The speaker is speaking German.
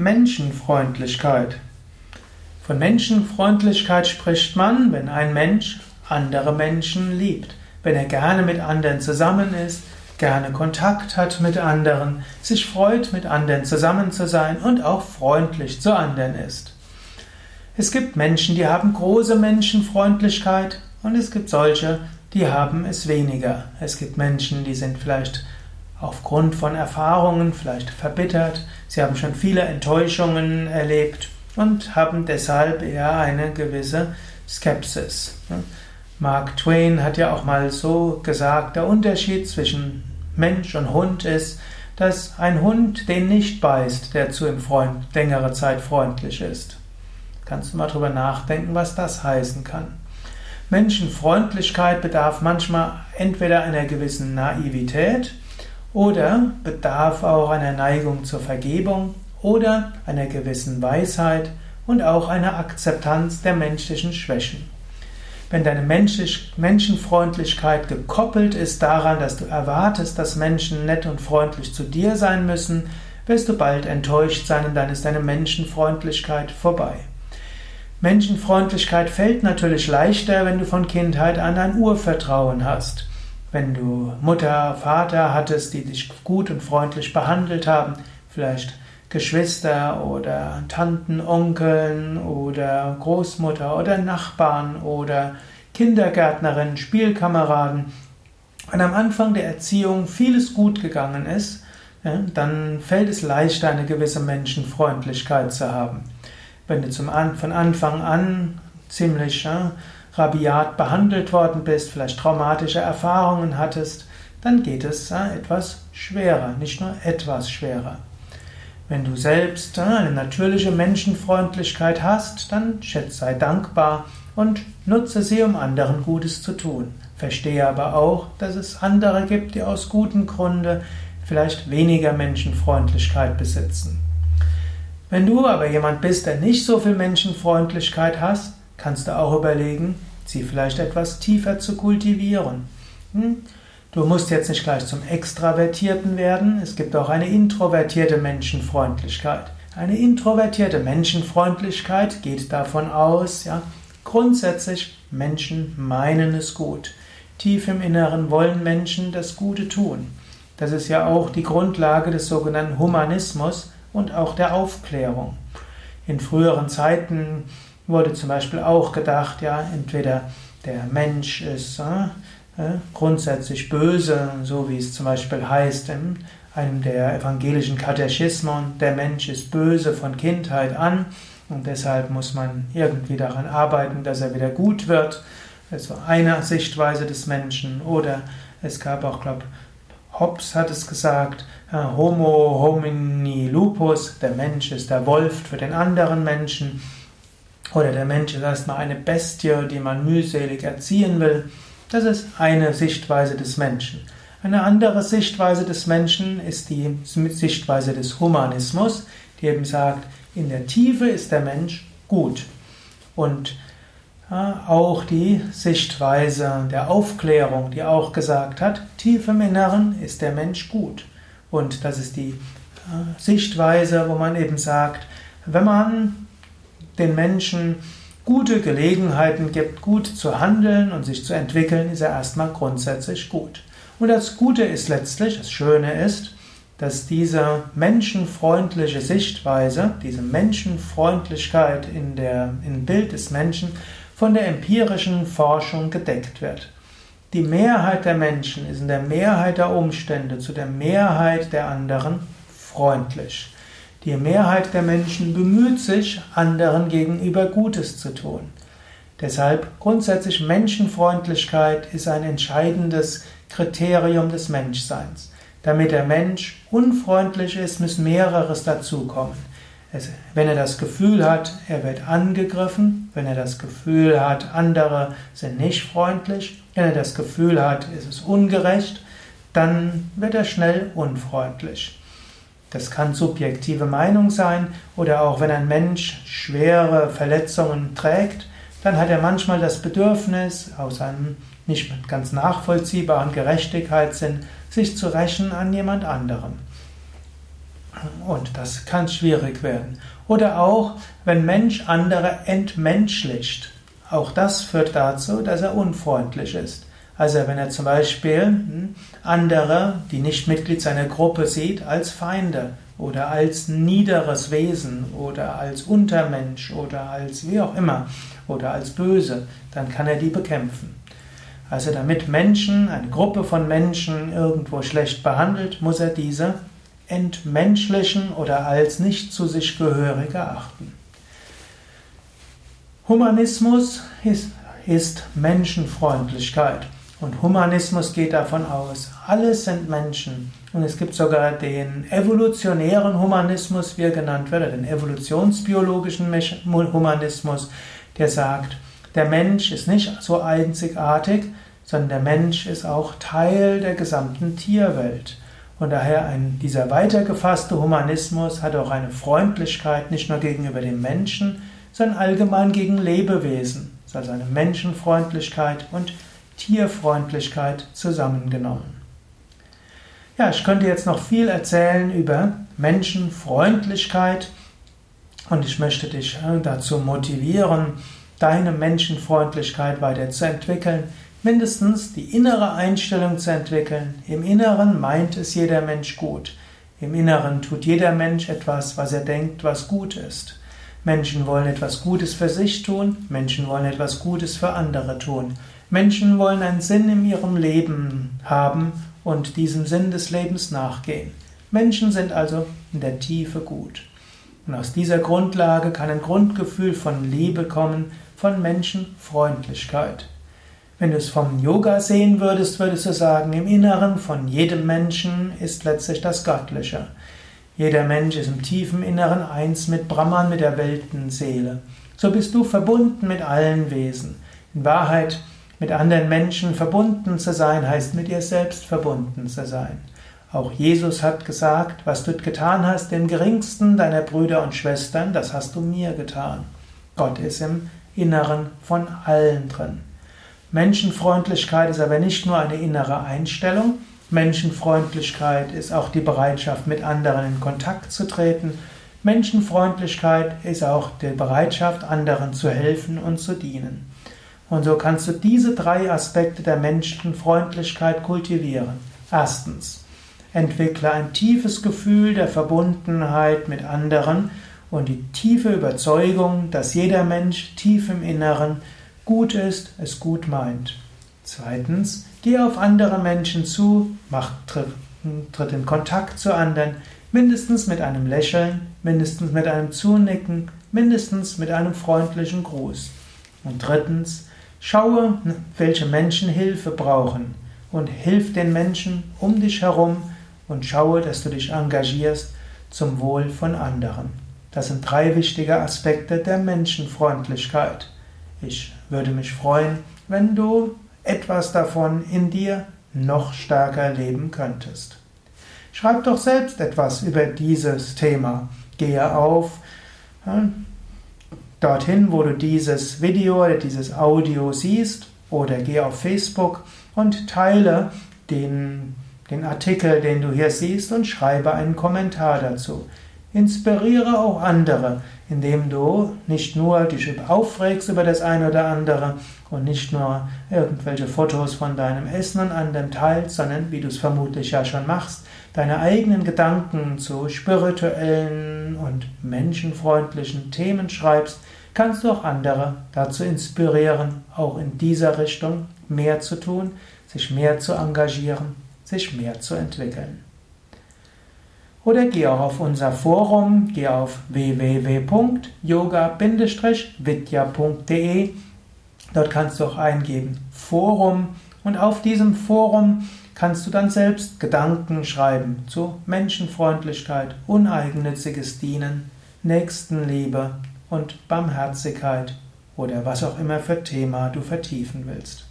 Menschenfreundlichkeit. Von Menschenfreundlichkeit spricht man, wenn ein Mensch andere Menschen liebt, wenn er gerne mit anderen zusammen ist, gerne Kontakt hat mit anderen, sich freut, mit anderen zusammen zu sein und auch freundlich zu anderen ist. Es gibt Menschen, die haben große Menschenfreundlichkeit und es gibt solche, die haben es weniger. Es gibt Menschen, die sind vielleicht aufgrund von Erfahrungen vielleicht verbittert, sie haben schon viele Enttäuschungen erlebt und haben deshalb eher eine gewisse Skepsis. Mark Twain hat ja auch mal so gesagt, der Unterschied zwischen Mensch und Hund ist, dass ein Hund den nicht beißt, der zu ihm Freund, längere Zeit freundlich ist. Kannst du mal drüber nachdenken, was das heißen kann. Menschenfreundlichkeit bedarf manchmal entweder einer gewissen Naivität oder bedarf auch einer Neigung zur Vergebung oder einer gewissen Weisheit und auch einer Akzeptanz der menschlichen Schwächen. Wenn deine Menschenfreundlichkeit gekoppelt ist daran, dass du erwartest, dass Menschen nett und freundlich zu dir sein müssen, wirst du bald enttäuscht sein und dann ist deine Menschenfreundlichkeit vorbei. Menschenfreundlichkeit fällt natürlich leichter, wenn du von Kindheit an ein Urvertrauen hast. Wenn du Mutter, Vater hattest, die dich gut und freundlich behandelt haben, vielleicht Geschwister oder Tanten, Onkeln oder Großmutter oder Nachbarn oder Kindergärtnerin, Spielkameraden, wenn am Anfang der Erziehung vieles gut gegangen ist, dann fällt es leichter, eine gewisse Menschenfreundlichkeit zu haben. Wenn du zum von Anfang an ziemlich rabiat behandelt worden bist, vielleicht traumatische Erfahrungen hattest, dann geht es ja, etwas schwerer, nicht nur etwas schwerer. Wenn du selbst eine natürliche Menschenfreundlichkeit hast, dann sei dankbar und nutze sie, um anderen Gutes zu tun. Verstehe aber auch, dass es andere gibt, die aus gutem Grunde vielleicht weniger Menschenfreundlichkeit besitzen. Wenn du aber jemand bist, der nicht so viel Menschenfreundlichkeit hast, kannst du auch überlegen, sie vielleicht etwas tiefer zu kultivieren. Hm? Du musst jetzt nicht gleich zum Extravertierten werden. Es gibt auch eine introvertierte Menschenfreundlichkeit. Eine introvertierte Menschenfreundlichkeit geht davon aus, ja, grundsätzlich Menschen meinen es gut. Tief im Inneren wollen Menschen das Gute tun. Das ist ja auch die Grundlage des sogenannten Humanismus und auch der Aufklärung. In früheren Zeiten wurde zum Beispiel auch gedacht, ja, entweder der Mensch ist äh, grundsätzlich böse, so wie es zum Beispiel heißt in einem der evangelischen Katechismen, der Mensch ist böse von Kindheit an und deshalb muss man irgendwie daran arbeiten, dass er wieder gut wird. Also eine Sichtweise des Menschen. Oder es gab auch, glaube Hobbes hat es gesagt, Homo homini lupus, der Mensch ist der Wolf für den anderen Menschen. Oder der Mensch ist erstmal eine Bestie, die man mühselig erziehen will. Das ist eine Sichtweise des Menschen. Eine andere Sichtweise des Menschen ist die Sichtweise des Humanismus, die eben sagt, in der Tiefe ist der Mensch gut. Und auch die Sichtweise der Aufklärung, die auch gesagt hat, tief im Inneren ist der Mensch gut. Und das ist die Sichtweise, wo man eben sagt, wenn man den Menschen gute Gelegenheiten gibt, gut zu handeln und sich zu entwickeln, ist er erstmal grundsätzlich gut. Und das Gute ist letztlich, das Schöne ist, dass diese menschenfreundliche Sichtweise, diese Menschenfreundlichkeit in der, im Bild des Menschen von der empirischen Forschung gedeckt wird. Die Mehrheit der Menschen ist in der Mehrheit der Umstände zu der Mehrheit der anderen freundlich. Die Mehrheit der Menschen bemüht sich, anderen gegenüber Gutes zu tun. Deshalb grundsätzlich Menschenfreundlichkeit ist ein entscheidendes Kriterium des Menschseins. Damit der Mensch unfreundlich ist, muss mehreres dazukommen. wenn er das Gefühl hat, er wird angegriffen, wenn er das Gefühl hat, andere sind nicht freundlich, wenn er das Gefühl hat, es ist ungerecht, dann wird er schnell unfreundlich. Das kann subjektive Meinung sein oder auch wenn ein Mensch schwere Verletzungen trägt, dann hat er manchmal das Bedürfnis, aus einem nicht ganz nachvollziehbaren Gerechtigkeitssinn, sich zu rächen an jemand anderem. Und das kann schwierig werden. Oder auch, wenn Mensch andere entmenschlicht. Auch das führt dazu, dass er unfreundlich ist. Also wenn er zum Beispiel hm, andere, die nicht Mitglied seiner Gruppe sieht, als Feinde oder als niederes Wesen oder als Untermensch oder als wie auch immer oder als böse, dann kann er die bekämpfen. Also damit Menschen, eine Gruppe von Menschen irgendwo schlecht behandelt, muss er diese entmenschlichen oder als nicht zu sich gehörig erachten. Humanismus ist, ist Menschenfreundlichkeit. Und Humanismus geht davon aus, alles sind Menschen. Und es gibt sogar den evolutionären Humanismus, wie er genannt wird, den evolutionsbiologischen Humanismus, der sagt, der Mensch ist nicht so einzigartig, sondern der Mensch ist auch Teil der gesamten Tierwelt. Und daher ein, dieser weitergefasste Humanismus hat auch eine Freundlichkeit nicht nur gegenüber dem Menschen, sondern allgemein gegen Lebewesen. Es ist also eine Menschenfreundlichkeit und Tierfreundlichkeit zusammengenommen. Ja, ich könnte jetzt noch viel erzählen über Menschenfreundlichkeit und ich möchte dich äh, dazu motivieren, deine Menschenfreundlichkeit weiterzuentwickeln, mindestens die innere Einstellung zu entwickeln. Im Inneren meint es jeder Mensch gut. Im Inneren tut jeder Mensch etwas, was er denkt, was gut ist. Menschen wollen etwas Gutes für sich tun, Menschen wollen etwas Gutes für andere tun. Menschen wollen einen Sinn in ihrem Leben haben und diesem Sinn des Lebens nachgehen. Menschen sind also in der Tiefe gut. Und aus dieser Grundlage kann ein Grundgefühl von Liebe kommen, von Menschenfreundlichkeit. Wenn du es vom Yoga sehen würdest, würdest du sagen, im Inneren von jedem Menschen ist letztlich das Göttliche. Jeder Mensch ist im tiefen Inneren eins mit Brahman, mit der Weltenseele. So bist du verbunden mit allen Wesen. In Wahrheit mit anderen Menschen verbunden zu sein, heißt mit dir selbst verbunden zu sein. Auch Jesus hat gesagt, was du getan hast, dem geringsten deiner Brüder und Schwestern, das hast du mir getan. Gott ist im Inneren von allen drin. Menschenfreundlichkeit ist aber nicht nur eine innere Einstellung, Menschenfreundlichkeit ist auch die Bereitschaft, mit anderen in Kontakt zu treten. Menschenfreundlichkeit ist auch die Bereitschaft, anderen zu helfen und zu dienen. Und so kannst du diese drei Aspekte der Menschenfreundlichkeit kultivieren. Erstens, entwickle ein tiefes Gefühl der Verbundenheit mit anderen und die tiefe Überzeugung, dass jeder Mensch tief im Inneren gut ist, es gut meint. Zweitens, geh auf andere Menschen zu, mach, tritt, tritt in Kontakt zu anderen, mindestens mit einem Lächeln, mindestens mit einem Zunicken, mindestens mit einem freundlichen Gruß. Und drittens, Schaue, welche Menschen Hilfe brauchen und hilf den Menschen um dich herum und schaue, dass du dich engagierst zum Wohl von anderen. Das sind drei wichtige Aspekte der Menschenfreundlichkeit. Ich würde mich freuen, wenn du etwas davon in dir noch stärker leben könntest. Schreib doch selbst etwas über dieses Thema. Gehe auf dorthin, wo du dieses Video oder dieses Audio siehst oder geh auf Facebook und teile den, den Artikel, den du hier siehst und schreibe einen Kommentar dazu. Inspiriere auch andere, indem du nicht nur dich aufregst über das eine oder andere und nicht nur irgendwelche Fotos von deinem Essen und anderem teilst, sondern, wie du es vermutlich ja schon machst, deine eigenen Gedanken zu spirituellen und menschenfreundlichen Themen schreibst, kannst du auch andere dazu inspirieren, auch in dieser Richtung mehr zu tun, sich mehr zu engagieren, sich mehr zu entwickeln. Oder geh auch auf unser Forum, geh auf www.yoga-vidya.de. Dort kannst du auch eingeben Forum und auf diesem Forum kannst du dann selbst Gedanken schreiben zu Menschenfreundlichkeit, uneigennütziges Dienen, Nächstenliebe und Barmherzigkeit oder was auch immer für Thema du vertiefen willst.